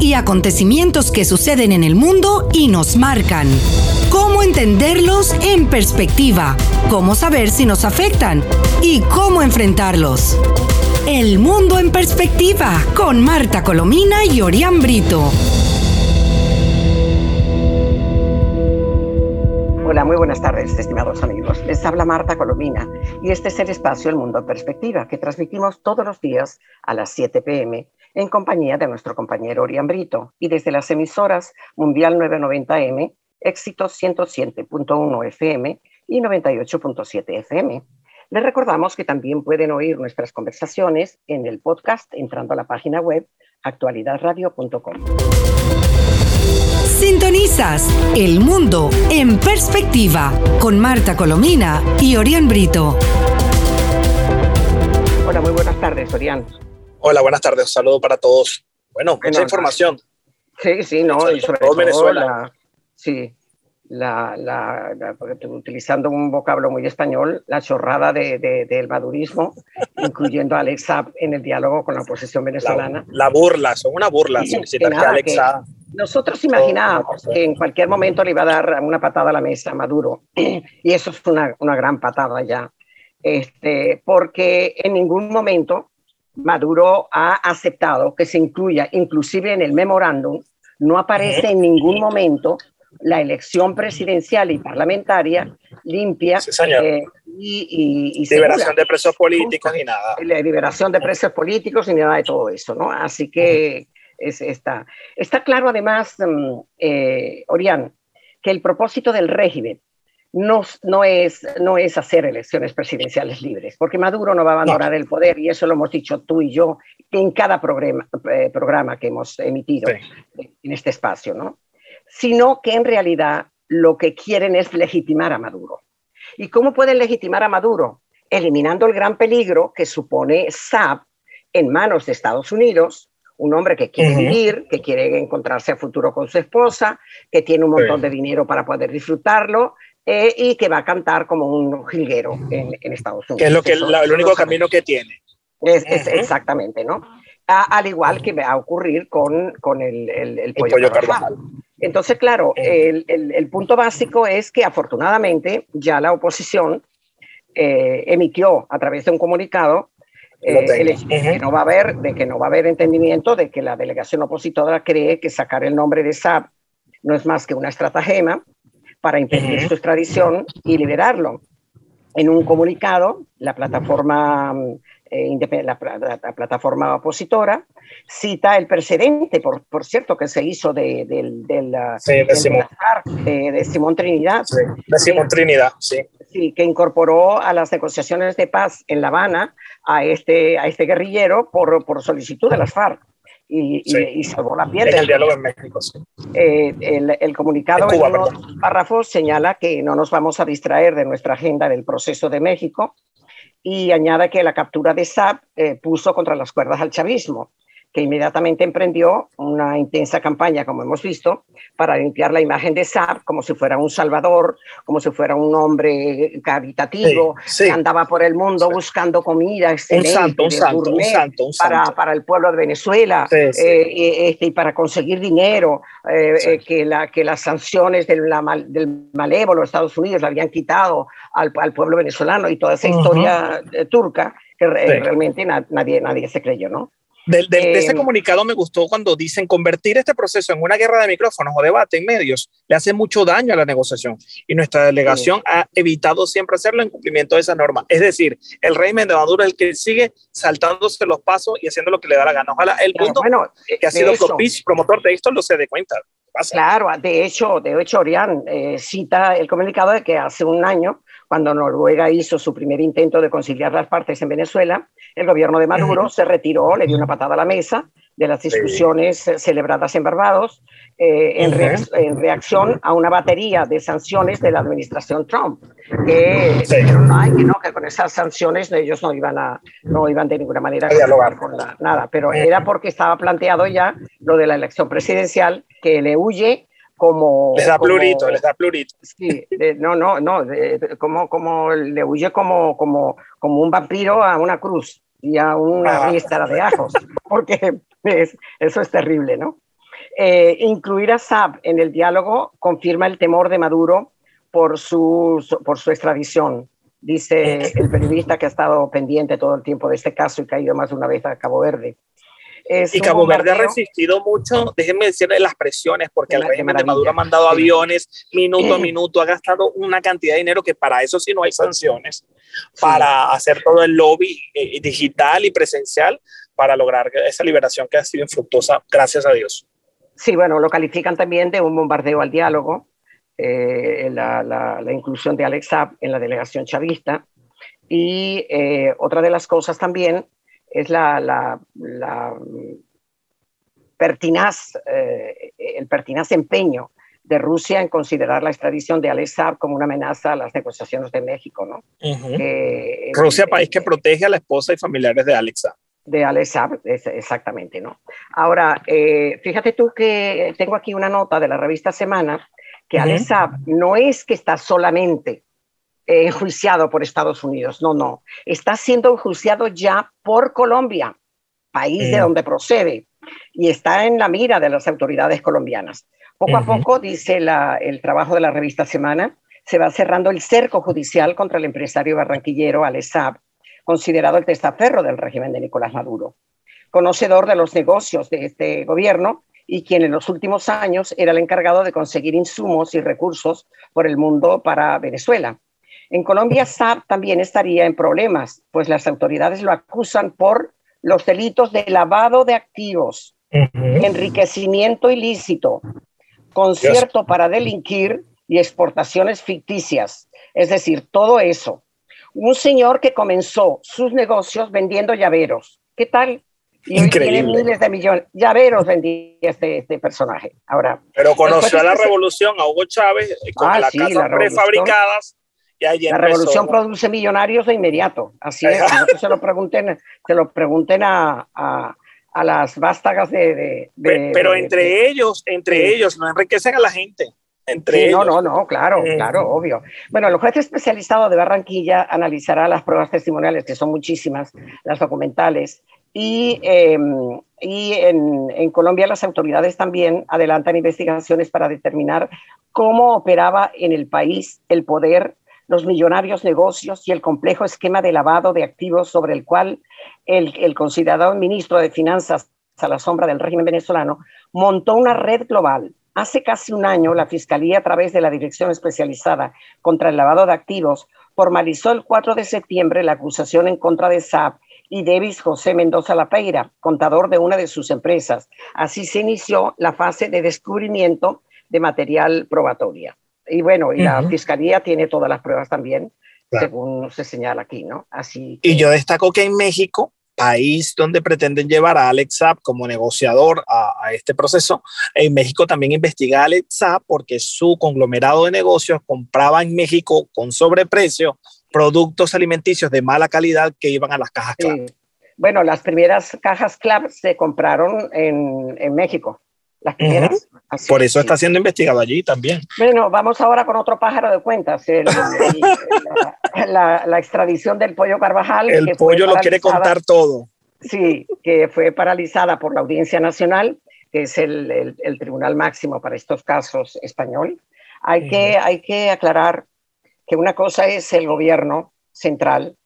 y acontecimientos que suceden en el mundo y nos marcan. Cómo entenderlos en perspectiva, cómo saber si nos afectan y cómo enfrentarlos. El mundo en perspectiva con Marta Colomina y Orián Brito. Hola, muy buenas tardes, estimados amigos. Les habla Marta Colomina y este es el espacio El Mundo en Perspectiva que transmitimos todos los días a las 7 pm en compañía de nuestro compañero Orián Brito y desde las emisoras Mundial 990M, Éxito 107.1 FM y 98.7 FM. Les recordamos que también pueden oír nuestras conversaciones en el podcast entrando a la página web actualidadradio.com. Sintonizas El Mundo en Perspectiva con Marta Colomina y Orián Brito. Hola, muy buenas tardes, Orián. Hola, buenas tardes. Un saludo para todos. Bueno, mucha información. Sí, sí, no, y sobre todo, Venezuela. sí, la, la, utilizando un vocablo muy español, la chorrada de, del madurismo, incluyendo a Alex en el diálogo con la oposición venezolana. La, burla, son una burla solicitar que Alex nosotros imaginábamos que en cualquier momento le iba a dar una patada a la mesa a Maduro, y eso es una, una gran patada ya, este, porque en ningún momento Maduro ha aceptado que se incluya, inclusive en el memorándum, no aparece en ningún momento la elección presidencial y parlamentaria limpia eh, y, y, liberación de presos políticos y nada. La liberación de presos políticos y nada de todo eso, ¿no? Así que es, está, está claro además, mm, eh, Orián, que el propósito del régimen no, no, es, no es hacer elecciones presidenciales libres, porque Maduro no va a abandonar el poder, y eso lo hemos dicho tú y yo en cada programa, eh, programa que hemos emitido en este espacio, ¿no? sino que en realidad lo que quieren es legitimar a Maduro. ¿Y cómo pueden legitimar a Maduro? Eliminando el gran peligro que supone SAP en manos de Estados Unidos, un hombre que quiere vivir, que quiere encontrarse a futuro con su esposa, que tiene un montón de dinero para poder disfrutarlo, eh, y que va a cantar como un jilguero en, Estados Unidos. Que es lo que el único camino que tiene. Es, exactamente, ¿no? al igual que va a ocurrir con, con el, el, pollo, Entonces, claro, el, el, punto básico es que afortunadamente ya la oposición eh, emitió a través de un comunicado eh, el que no va a haber, de que no va a haber entendimiento de que la delegación opositora cree que sacar el nombre de SAP no es más que una estratagema para impedir su extradición y liberarlo. En un comunicado, la plataforma, eh, la, plataforma opositora cita el precedente, por, por cierto, que se hizo de, Simón. Trinidad. de Simón Trinidad, sí. Sí, que incorporó a las negociaciones de paz en La Habana a este, a este guerrillero por, por solicitud de las FARC y, salvó la piel. el diálogo en México, sí. Eh, el, comunicado en, unos párrafos señala que no nos vamos a distraer de nuestra agenda del proceso de México y añade que la captura de SAP eh, puso contra las cuerdas al chavismo que inmediatamente emprendió una intensa campaña, como hemos visto, para limpiar la imagen de Saab como si fuera un salvador, como si fuera un hombre caritativo, que andaba por el mundo buscando comida un santo, un santo, un santo, para, para, el pueblo de Venezuela eh, este, y para conseguir dinero, eh, eh, que, la, que las sanciones del, del malévolo Estados Unidos le habían quitado al, al pueblo venezolano y toda esa historia turca que realmente nadie, nadie se creyó, ¿no? De, ese eh, comunicado me gustó cuando dicen convertir este proceso en una guerra de micrófonos o debate en medios le hace mucho daño a la negociación y nuestra delegación ha evitado siempre hacerlo en cumplimiento de esa norma. Es decir, el régimen de Maduro es el que sigue saltándose los pasos y haciendo lo que le da la gana. Ojalá el mundo bueno, que ha sido propicio, promotor de esto lo se dé cuenta. Claro, de hecho, de hecho, Orián eh, cita el comunicado de que hace un año cuando Noruega hizo su primer intento de conciliar las partes en Venezuela, el gobierno de Maduro se retiró, le dio una patada a la mesa de las discusiones celebradas en Barbados eh, en, reacción a una batería de sanciones de la administración Trump, que, que, con esas sanciones ellos no iban, a, no iban de ninguna manera a dialogar con nada, pero era porque estaba planteado ya lo de la elección presidencial que le huye como... Les da plurito, les da plurito. Sí, no, no, no, como, como le huye como, como, como un vampiro a una cruz y a una ristra de ajos, porque, eso es terrible, ¿no? Eh, incluir a Saab en el diálogo confirma el temor de Maduro por su, por su extradición, dice el periodista que ha estado pendiente todo el tiempo de este caso y que ha ido más de una vez a Cabo Verde y Cabo Verde ha resistido mucho, déjenme decirle las presiones, porque el régimen de Maduro ha mandado aviones minuto a minuto, ha gastado una cantidad de dinero que para eso sí no hay sanciones, para hacer todo el lobby eh, digital y presencial para lograr esa liberación que ha sido infructuosa, gracias a Dios. Sí, bueno, lo califican también de un bombardeo al diálogo, eh, la, la, inclusión de Alex Saab en la delegación chavista. Y eh, otra de las cosas también es la, la, pertinaz, eh, el pertinaz empeño de Rusia en considerar la extradición de Alex Saab como una amenaza a las negociaciones de México. ¿no? Rusia, país que protege a la esposa y familiares de Alex Saab. De Alex Saab, exactamente. ¿no? Ahora, eh, fíjate tú que tengo aquí una nota de la revista Semana que Alex Saab no es que está solamente enjuiciado por Estados Unidos. No, no. Está siendo enjuiciado ya por Colombia, país de donde procede, y está en la mira de las autoridades colombianas. Poco a poco, dice el trabajo de la revista Semana, se va cerrando el cerco judicial contra el empresario barranquillero Alessab, considerado el testaferro del régimen de Nicolás Maduro. Conocedor de los negocios de este gobierno y quien en los últimos años era el encargado de conseguir insumos y recursos por el mundo para Venezuela. En Colombia, Saab también estaría en problemas, pues las autoridades lo acusan por los delitos de lavado de activos, enriquecimiento ilícito, concierto para delinquir y exportaciones ficticias. Es decir, todo eso. Un señor que comenzó sus negocios vendiendo llaveros. ¿Qué tal? Y Increíble. tiene miles de millones. Llaveros vendía este, este personaje. Ahora. Pero conoció a la revolución, a Hugo Chávez, con ah, las casas prefabricadas la revolución produce millonarios de inmediato. Así es, se lo pregunten, se lo pregunten a, a, las vástagas de... pero entre ellos, entre ellos, no enriquecen a la gente. Entre No, no, no, claro, claro, obvio. Bueno, el juez especializado de Barranquilla analizará las pruebas testimoniales, que son muchísimas, las documentales, y, em, y en, en, Colombia las autoridades también adelantan investigaciones para determinar cómo operaba en el país el poder los millonarios negocios y el complejo esquema de lavado de activos sobre el cual el, considerado ministro de Finanzas a la sombra del régimen venezolano montó una red global. Hace casi un año, la Fiscalía, a través de la Dirección Especializada contra el Lavado de Activos, formalizó el 4 de septiembre la acusación en contra de SAP y Davis José Mendoza Lapeira, contador de una de sus empresas. Así se inició la fase de descubrimiento de material probatoria. Y bueno, y la fiscalía tiene todas las pruebas también, según se señala aquí, ¿no? Así. Y yo destaco que en México, país donde pretenden llevar a Alex Saab como negociador a, este proceso, en México también investiga a Alex Saab porque su conglomerado de negocios compraba en México con sobreprecio productos alimenticios de mala calidad que iban a las cajas CLAP. Bueno, las primeras cajas CLAP se compraron en, en México. Por eso está siendo investigado allí también. Bueno, vamos ahora con otro pájaro de cuentas, la, extradición del pollo Carvajal. El pollo lo quiere contar todo. Sí, que fue paralizada por la Audiencia Nacional, que es el, tribunal máximo para estos casos español. Hay, que, hay que aclarar que una cosa es el gobierno central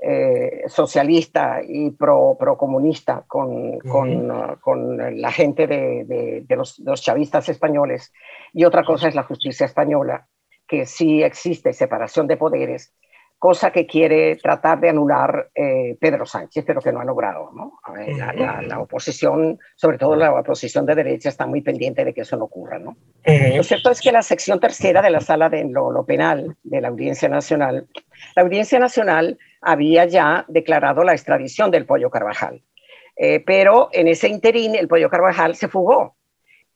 eh, socialista y pro, pro comunista con, con, uh, con, la gente de, de, los, los, chavistas españoles y otra cosa es la justicia española, que sí existe separación de poderes, cosa que quiere tratar de anular eh, Pedro Sánchez, pero que no ha logrado. ¿no? la, la, oposición, sobre todo la oposición de derecha, está muy pendiente de que eso no ocurra. ¿no? Lo cierto es que la sección tercera de la sala de lo, lo penal de la Audiencia Nacional, la Audiencia Nacional había ya declarado la extradición del Pollo Carvajal. Eh, pero en ese interín el Pollo Carvajal se fugó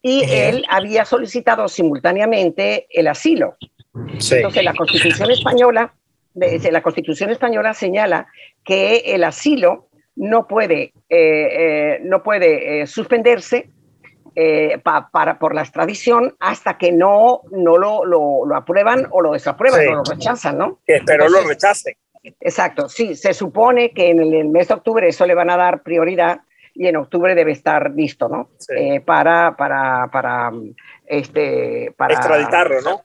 y él había solicitado simultáneamente el asilo. Entonces la Constitución española, la Constitución española señala que el asilo no puede, eh, eh, no puede suspenderse para, por la extradición hasta que no, no lo, lo, aprueban o lo desaprueban o lo rechazan, ¿no? Que espero lo rechacen. Exacto, sí, se supone que en el, mes de octubre eso le van a dar prioridad y en octubre debe estar listo, ¿no? Eh, para, para, para, este, para extraditarlo, ¿no?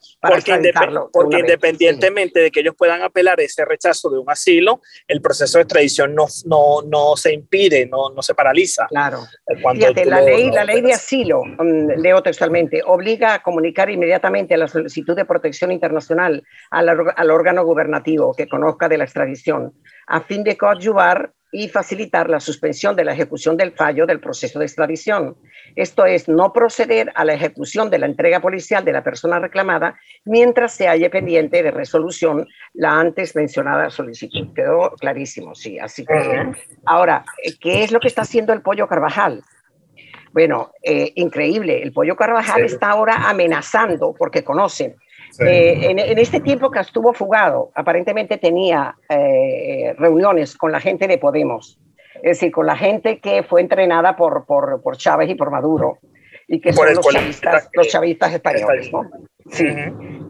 porque, independientemente de que ellos puedan apelar ese rechazo de un asilo, el proceso de extradición no, no, no se impide, no, no se paraliza. Claro. Fíjate, la, ley, la ley de asilo, mm, leo textualmente, obliga a comunicar inmediatamente a la solicitud de protección internacional al, al órgano gubernativo que conozca de la extradición, a fin de coadyuvar y facilitar la suspensión de la ejecución del fallo del proceso de extradición. Esto es, no proceder a la ejecución de la entrega policial de la persona reclamada mientras se halle pendiente de resolución la antes mencionada solicitud. Quedó clarísimo, sí. Así que, ahora, ¿qué es lo que está haciendo el pollo Carvajal? Bueno, eh, increíble. El pollo Carvajal está ahora amenazando, porque conocen eh, en, este tiempo que estuvo fugado, aparentemente tenía eh, reuniones con la gente de Podemos, es decir, con la gente que fue entrenada por, por, por Chávez y por Maduro, y que son los chavistas, los chavistas, españoles. ¿no? Sí.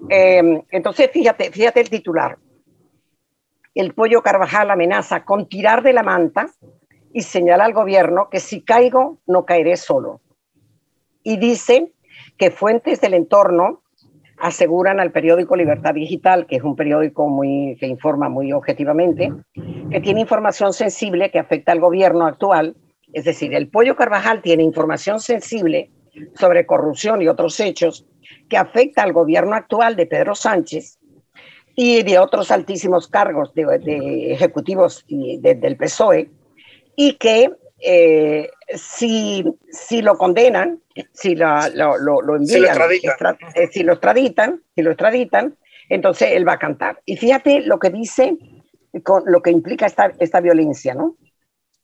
Em, entonces, fíjate, fíjate el titular. El pollo Carvajal amenaza con tirar de la manta y señala al gobierno que si caigo, no caeré solo. Y dice que fuentes del entorno aseguran al periódico Libertad Digital, que es un periódico muy, que informa muy objetivamente, que tiene información sensible que afecta al gobierno actual. Es decir, el Pollo Carvajal tiene información sensible sobre corrupción y otros hechos que afecta al gobierno actual de Pedro Sánchez y de otros altísimos cargos de, ejecutivos del PSOE y que eh, si, si lo condenan, si lo, lo, envían, si lo, extraditan. Eh, si lo extraditan, si lo extraditan, entonces él va a cantar. Y fíjate lo que dice, con lo que implica esta, esta violencia, ¿no?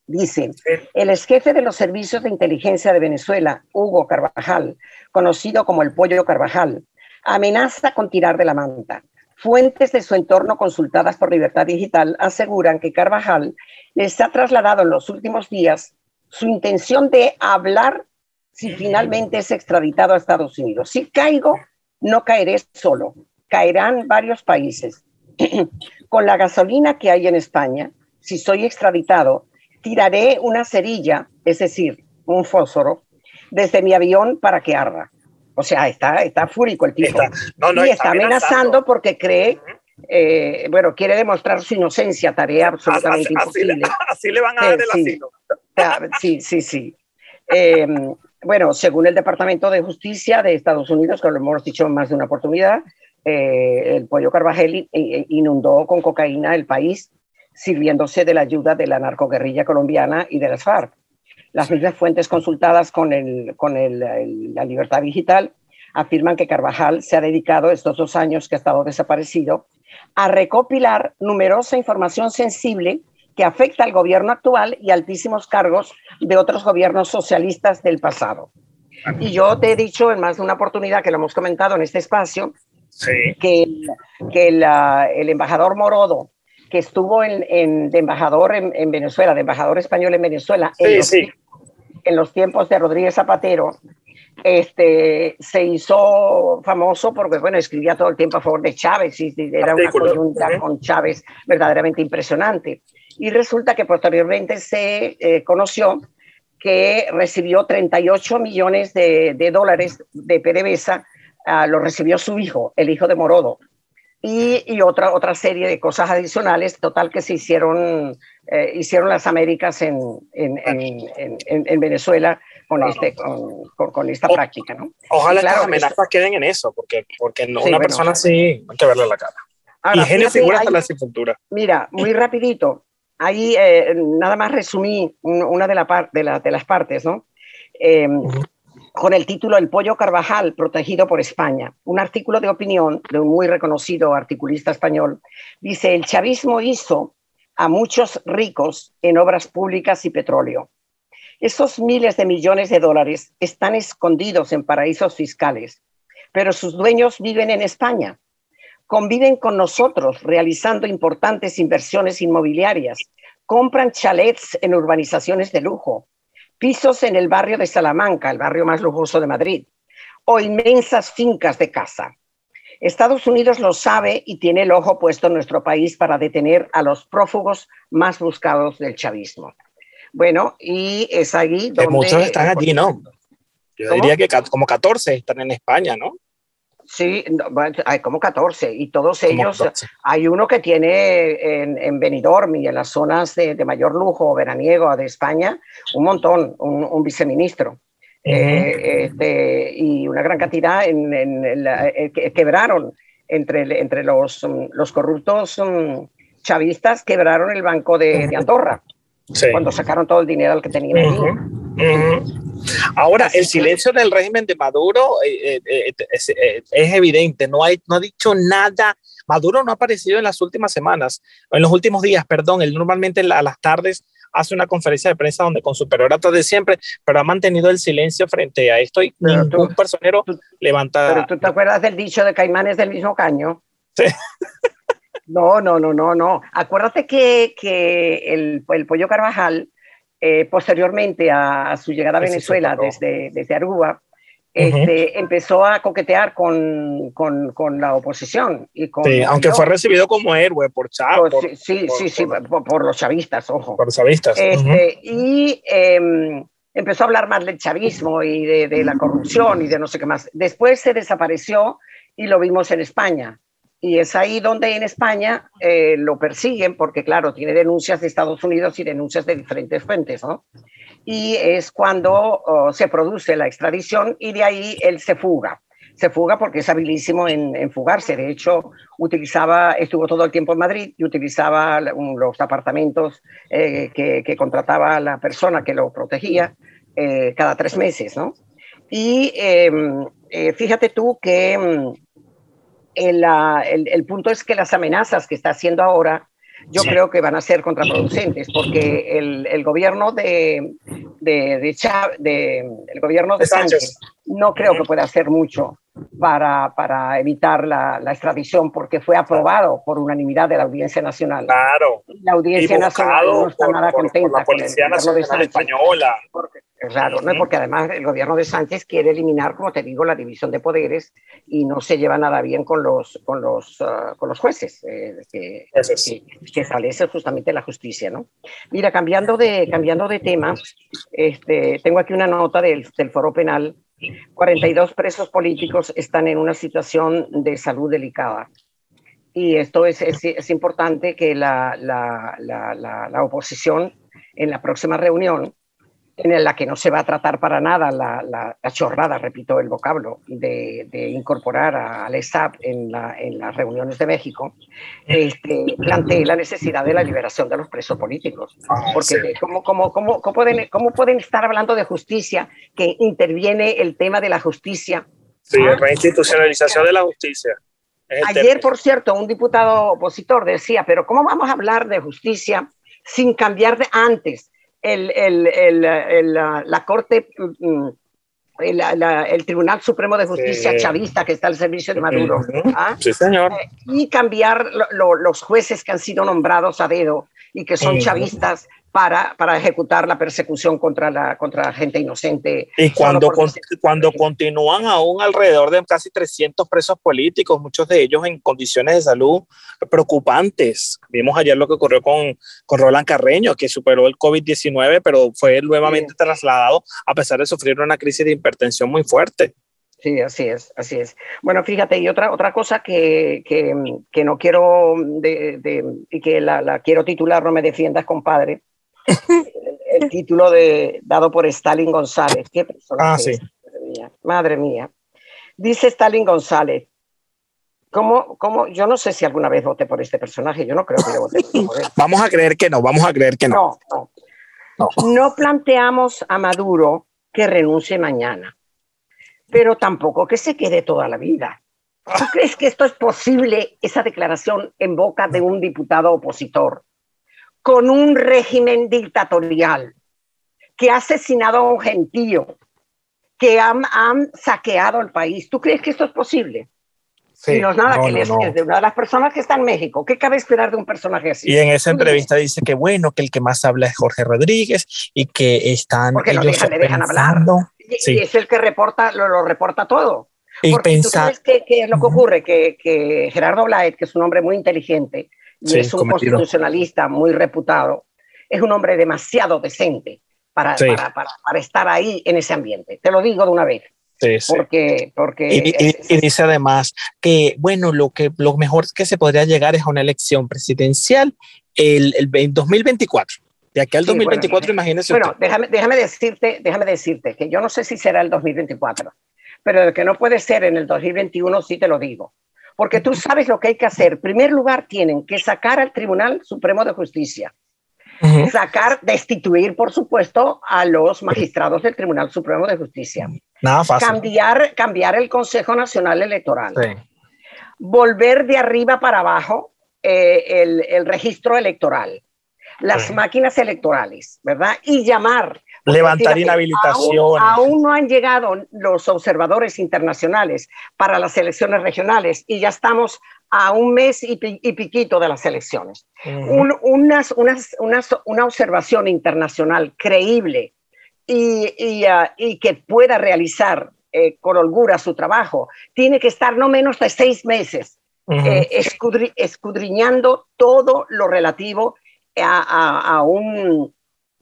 Dice, el ex jefe de los servicios de inteligencia de Venezuela, Hugo Carvajal, conocido como el Pollo Carvajal, amenaza con tirar de la manta. Fuentes de su entorno consultadas por Libertad Digital aseguran que Carvajal les ha trasladado en los últimos días su intención de hablar si finalmente es extraditado a Estados Unidos. Si caigo, no caeré solo, caerán varios países. Con la gasolina que hay en España, si soy extraditado, tiraré una cerilla, es decir, un fósforo, desde mi avión para que arda. O sea, está, está fúrico el tipo. y está, amenazando porque cree, eh, bueno, quiere demostrar su inocencia, tarea absolutamente imposible. Así, le van a dar el asilo. Sí, sí, sí. Em, bueno, según el Departamento de Justicia de Estados Unidos, que lo hemos dicho en más de una oportunidad, eh, el pollo Carvajal inundó con cocaína el país, sirviéndose de la ayuda de la narcoguerrilla colombiana y de las FARC. Las mismas fuentes consultadas con, el, con la libertad digital afirman que Carvajal se ha dedicado estos dos años que ha estado desaparecido a recopilar numerosa información sensible que afecta al gobierno actual y altísimos cargos de otros gobiernos socialistas del pasado. Y yo te he dicho en más de una oportunidad que lo hemos comentado en este espacio, que, que el embajador Morodo que estuvo en, de embajador en, Venezuela, de embajador español en Venezuela, en, los, en, los, tiempos de Rodríguez Zapatero, este, se hizo famoso porque, bueno, escribía todo el tiempo a favor de Chávez y era una coyunta con Chávez verdaderamente impresionante. Y resulta que posteriormente se eh, conoció que recibió 38 millones de, de dólares de PDVSA, uh, lo recibió su hijo, el hijo de Morodo, y, otra, otra serie de cosas adicionales, total que se hicieron, eh, hicieron las Américas en, en, en, en Venezuela con, este, con, con, esta práctica. ¿no? Ojalá que las amenazas queden en eso, porque, porque no, una persona así hay que verle la cara. y genio figura hasta la sepultura. Mira, muy rapidito, ahí eh, nada más resumí una de, la de, la, de las partes, ¿no? Eh, con el título El pollo Carvajal, protegido por España. Un artículo de opinión de un muy reconocido articulista español dice, el chavismo hizo a muchos ricos en obras públicas y petróleo. Esos miles de millones de dólares están escondidos en paraísos fiscales, pero sus dueños viven en España. Conviven con nosotros realizando importantes inversiones inmobiliarias, compran chalets en urbanizaciones de lujo, pisos en el barrio de Salamanca, el barrio más lujoso de Madrid, o inmensas fincas de casa. Estados Unidos lo sabe y tiene el ojo puesto en nuestro país para detener a los prófugos más buscados del chavismo. Bueno, y es ahí donde... muchos están allí, ¿no? Yo diría que como 14 están en España, ¿no? Sí, hay como 14 y todos ellos, hay uno que tiene en, en Benidorm y en las zonas de, mayor lujo veraniego de España, un montón, un, viceministro. Eh, este, y una gran cantidad en, eh, que quebraron entre, entre los, los corruptos mm, chavistas, quebraron el Banco de, Andorra cuando sacaron todo el dinero al que tenían allí. Ahora, el silencio del régimen de Maduro eh, eh, eh, es, evidente, no, hay, no ha dicho nada. Maduro no ha aparecido en las últimas semanas, en los últimos días, perdón. Él normalmente a las tardes hace una conferencia de prensa donde con su perorato de siempre, pero ha mantenido el silencio frente a esto y ningún personero levanta. Pero tú te acuerdas del dicho de Caimanes del mismo caño. Sí. No, no, no, no, no. Acuérdate que, que el, el pollo Carvajal eh, posteriormente a, su llegada a Venezuela desde, desde Aruba, este, empezó a coquetear con, con, con la oposición. Y con, sí, aunque fue recibido como héroe por Chávez. sí, sí, sí, por, los chavistas, ojo. Por los chavistas. Este, Y em, empezó a hablar más del chavismo y de, de, la corrupción y de no sé qué más. Después se desapareció y lo vimos en España. Y es ahí donde en España eh, lo persiguen, porque claro, tiene denuncias de Estados Unidos y denuncias de diferentes fuentes, ¿no? Y es cuando oh, se produce la extradición y de ahí él se fuga. Se fuga porque es habilísimo en, fugarse. De hecho, utilizaba, estuvo todo el tiempo en Madrid y utilizaba los apartamentos eh, que, contrataba la persona que lo protegía eh, cada tres meses, ¿no? Y em, fíjate tú que em, el, punto es que las amenazas que está haciendo ahora, yo creo que van a ser contraproducentes, porque el, gobierno de, de, el gobierno de Sánchez. no creo que pueda hacer mucho para, para evitar la, extradición, porque fue aprobado por unanimidad de la Audiencia Nacional. Claro. La Audiencia Nacional no está nada contenta. la Policía Nacional Española. Claro, ¿no? porque además el gobierno de Sánchez quiere eliminar, como te digo, la división de poderes y no se lleva nada bien con los, con los, ah, con los jueces, eh, que, que, establece justamente la justicia. ¿no? Mira, cambiando de, cambiando de tema, este, tengo aquí una nota del, del Foro Penal. 42 presos políticos están en una situación de salud delicada. Y esto es, es, es importante que la, la, la, la oposición en la próxima reunión en la que no se va a tratar para nada la, la, chorrada, repito el vocablo, de, de incorporar al ESAP en, la, en, las reuniones de México, este, plantee la necesidad de la liberación de los presos políticos. Ah, Porque ¿cómo, cómo, cómo, cómo, pueden, ¿cómo pueden estar hablando de justicia que interviene el tema de la justicia? Sí, la reinstitucionalización de la justicia. Ayer, por cierto, un diputado opositor decía, pero ¿cómo vamos a hablar de justicia sin cambiar de antes el, el, el, la, Corte, mm, el, Tribunal Supremo de Justicia chavista que está al servicio de Maduro. ¿ah? Sí, señor. Eh, y cambiar los jueces que han sido nombrados a dedo y que son chavistas para, para ejecutar la persecución contra la, contra la gente inocente. Y cuando, cuando continúan aún alrededor de casi 300 presos políticos, muchos de ellos en condiciones de salud preocupantes. Vimos ayer lo que ocurrió con, con Roland Carreño, que superó el COVID-19, pero fue nuevamente trasladado a pesar de sufrir una crisis de hipertensión muy fuerte. Sí, así es, así es. Bueno, fíjate, y otra, otra cosa que, que, que no quiero, de, y que la, la, quiero titular, no me defiendas, compadre, el, título de, dado por Stalin González. ¿Qué persona? Ah, sí. Madre mía, Dice Stalin González. ¿Cómo, cómo? Yo no sé si alguna vez voté por este personaje. Yo no creo que lo voté por él. Vamos a creer que no, vamos a creer que no. No, no. no planteamos a Maduro que renuncie mañana, pero tampoco que se quede toda la vida. ¿Tú crees que esto es posible, esa declaración en boca de un diputado opositor? Con un régimen dictatorial que ha asesinado a un gentío, que han, saqueado el país. ¿Tú crees que esto es posible? Sí, no es nada que les de una de las personas que está en México. ¿Qué cabe esperar de un personaje así? Y en esa entrevista dice que bueno, que el que más habla es Jorge Rodríguez y que están Porque ellos dejan, le dejan hablar. Y, es el que reporta, lo, reporta todo. Y Porque sabes qué, es lo que ocurre? Que, que Gerardo Blaet, que es un hombre muy inteligente, y es un constitucionalista muy reputado, es un hombre demasiado decente para, para, estar ahí en ese ambiente. Te lo digo de una vez. Sí, Porque, porque y, dice además que, bueno, lo, que, lo mejor que se podría llegar es a una elección presidencial el, el 2024. De aquí al 2024, imagínese. Bueno, déjame, déjame, decirte, déjame decirte que yo no sé si será el 2024, pero de que no puede ser en el 2021, sí te lo digo. Porque tú sabes lo que hay que hacer. En primer lugar, tienen que sacar al Tribunal Supremo de Justicia sacar, destituir, por supuesto, a los magistrados del Tribunal Supremo de Justicia. Nada fácil. Cambiar, cambiar el Consejo Nacional Electoral. Volver de arriba para abajo eh, el, el, registro electoral, las máquinas electorales, ¿verdad? Y llamar. Levantar inhabilitaciones. Aún, no han llegado los observadores internacionales para las elecciones regionales y ya estamos a un mes y, piquito de las elecciones. unas, unas, una observación internacional creíble y, ah, y, que pueda realizar eh, con holgura su trabajo, tiene que estar no menos de seis meses eh, escudriñando todo lo relativo a, a, un,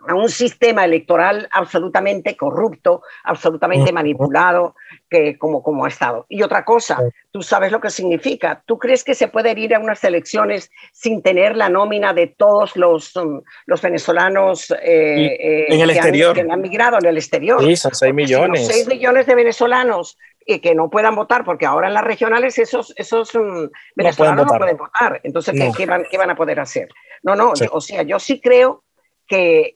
a un sistema electoral absolutamente corrupto, absolutamente manipulado, que como, como ha estado. Y otra cosa, tú sabes lo que significa. ¿Tú crees que se puede ir a unas elecciones sin tener la nómina de todos los, um, los venezolanos eh, eh, en el exterior. Han, que han migrado en el exterior? Sí, son 6 millones. 6 millones de venezolanos y que no puedan votar, porque ahora en las regionales esos, esos um, venezolanos no pueden votar. Entonces, ¿qué, van, ¿qué, van, a poder hacer? No, no, o sea, yo sí creo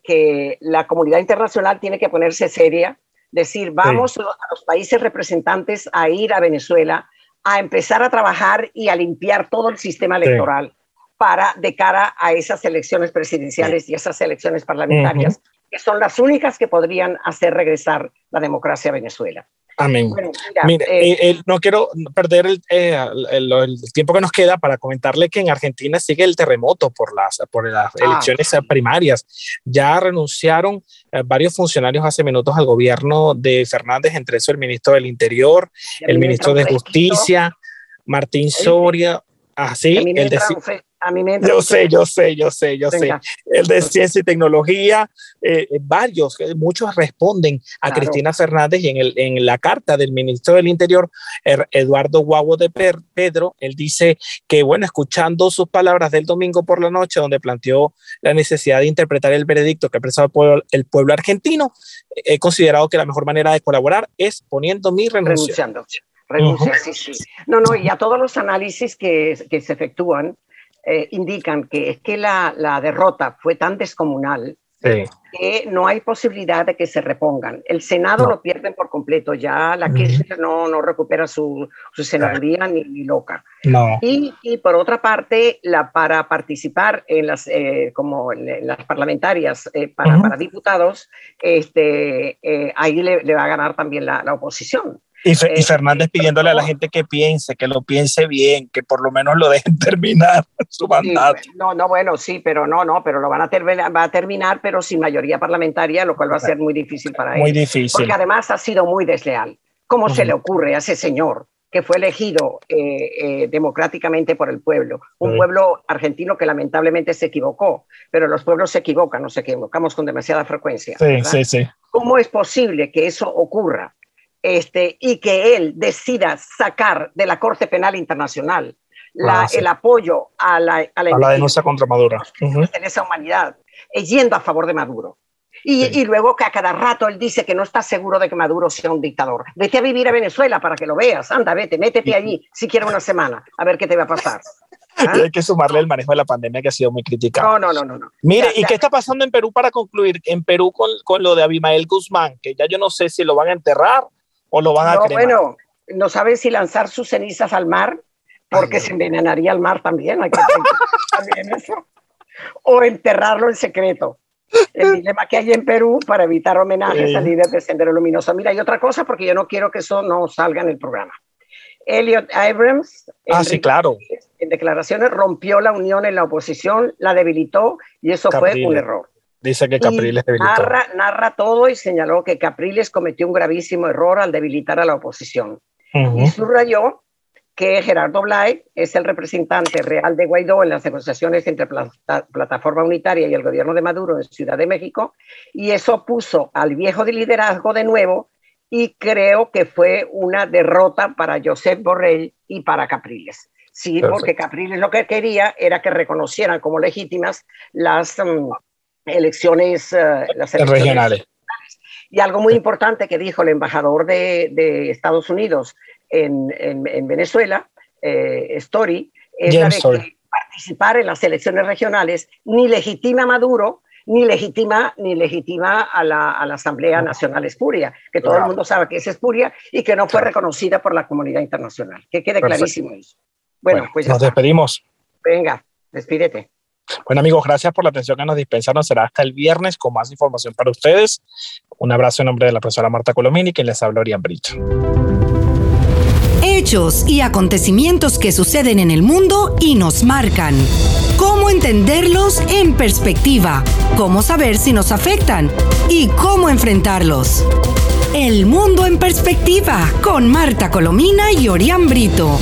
que, la comunidad internacional tiene que ponerse seria, decir, vamos a los países representantes a ir a Venezuela a empezar a trabajar y a limpiar todo el sistema electoral para de cara a esas elecciones presidenciales y esas elecciones parlamentarias, que son las únicas que podrían hacer regresar la democracia a Venezuela. Amén. Mire, eh, eh, no quiero perder eh, el, el, tiempo que nos queda para comentarle que en Argentina sigue el terremoto por las, por las ah. elecciones primarias. Ya renunciaron varios funcionarios hace minutos al gobierno de Fernández, entre eso el ministro del Interior, el ministro de Justicia, Martín Soria, así, ah, el, de, yo sé, yo sé, yo sé, yo sé. El de ciencia y tecnología, eh, eh, varios, eh, muchos responden a Cristina Fernández y en, el, en la carta del ministro del Interior, er, Eduardo Guavo de Pedro, él dice que, bueno, escuchando sus palabras del domingo por la noche, donde planteó la necesidad de interpretar el veredicto que ha expresado el pueblo, el pueblo argentino, he considerado que la mejor manera de colaborar es poniendo mi renuncia. Renuncia, sí, sí. No, no, y a todos los análisis que, que se efectúan, eh, indican que es que la, la, derrota fue tan descomunal que no hay posibilidad de que se repongan. El Senado lo pierden por completo, ya la Kirchner no, no recupera su, su senaduría ni, loca. No. Y, y, por otra parte, la, para participar en las, eh, como las parlamentarias eh, para, para, diputados, este, ahí le, le, va a ganar también la, la oposición. Y, Fernández pidiéndole a la gente que piense, que lo piense bien, que por lo menos lo dejen terminar su mandato. no, no, bueno, sí, pero no, no, pero lo van a, terminar, va a terminar, pero sin mayoría parlamentaria, lo cual va a ser muy difícil para él. Muy difícil. Porque además ha sido muy desleal. ¿Cómo se le ocurre a ese señor que fue elegido eh, eh, democráticamente por el pueblo? Un pueblo argentino que lamentablemente se equivocó, pero los pueblos se equivocan, nos equivocamos con demasiada frecuencia. Sí, sí, sí. ¿Cómo es posible que eso ocurra? Este, y que él decida sacar de la Corte Penal Internacional ah, el apoyo a la, a la, denuncia contra Maduro. En esa humanidad, eh, yendo a favor de Maduro. Y, y, luego que a cada rato él dice que no está seguro de que Maduro sea un dictador. Vete a vivir a Venezuela para que lo veas. Anda, vete, métete allí si quieres una semana, a ver qué te va a pasar. Hay que sumarle el manejo de la pandemia que ha sido muy criticado. No, no, no, no. Mire, ¿y qué está pasando en Perú para concluir? En Perú con, con, lo de Abimael Guzmán, que ya yo no sé si lo van a enterrar o lo van a no, Bueno, no saben si lanzar sus cenizas al mar, porque se envenenaría el mar también, hay que también eso. O enterrarlo en secreto. El dilema que hay en Perú para evitar homenajes al líder de Sendero Luminoso. Mira, hay otra cosa porque yo no quiero que eso no salga en el programa. Elliot Abrams, ah, sí, claro. en declaraciones, rompió la unión en la oposición, la debilitó y eso fue un error. Dice que Capriles narra, narra, todo y señaló que Capriles cometió un gravísimo error al debilitar a la oposición. Y subrayó que Gerardo Blay es el representante real de Guaidó en las negociaciones entre Plataforma Unitaria y el gobierno de Maduro en Ciudad de México, y eso puso al viejo de liderazgo de nuevo, y creo que fue una derrota para Josep Borrell y para Capriles. Sí, porque Capriles lo que quería era que reconocieran como legítimas las mm, elecciones, uh, las regionales. Y algo muy importante que dijo el embajador de, de Estados Unidos en, en, Venezuela, eh, Story, es la de que participar en las elecciones regionales ni legitima a Maduro, ni legitima, ni legitima a la, a la Asamblea Nacional Espuria, que todo el mundo sabe que es espuria y que no fue reconocida por la comunidad internacional. Que quede clarísimo eso. Bueno, pues nos despedimos. Venga, despídete. Bueno amigos, gracias por la atención que nos dispensaron. Será hasta el viernes con más información para ustedes. Un abrazo en nombre de la profesora Marta Colomini, quien les habla Orián Brito. Hechos y acontecimientos que suceden en el mundo y nos marcan. Cómo entenderlos en perspectiva, cómo saber si nos afectan y cómo enfrentarlos. El mundo en perspectiva con Marta Colomina y Orián Brito.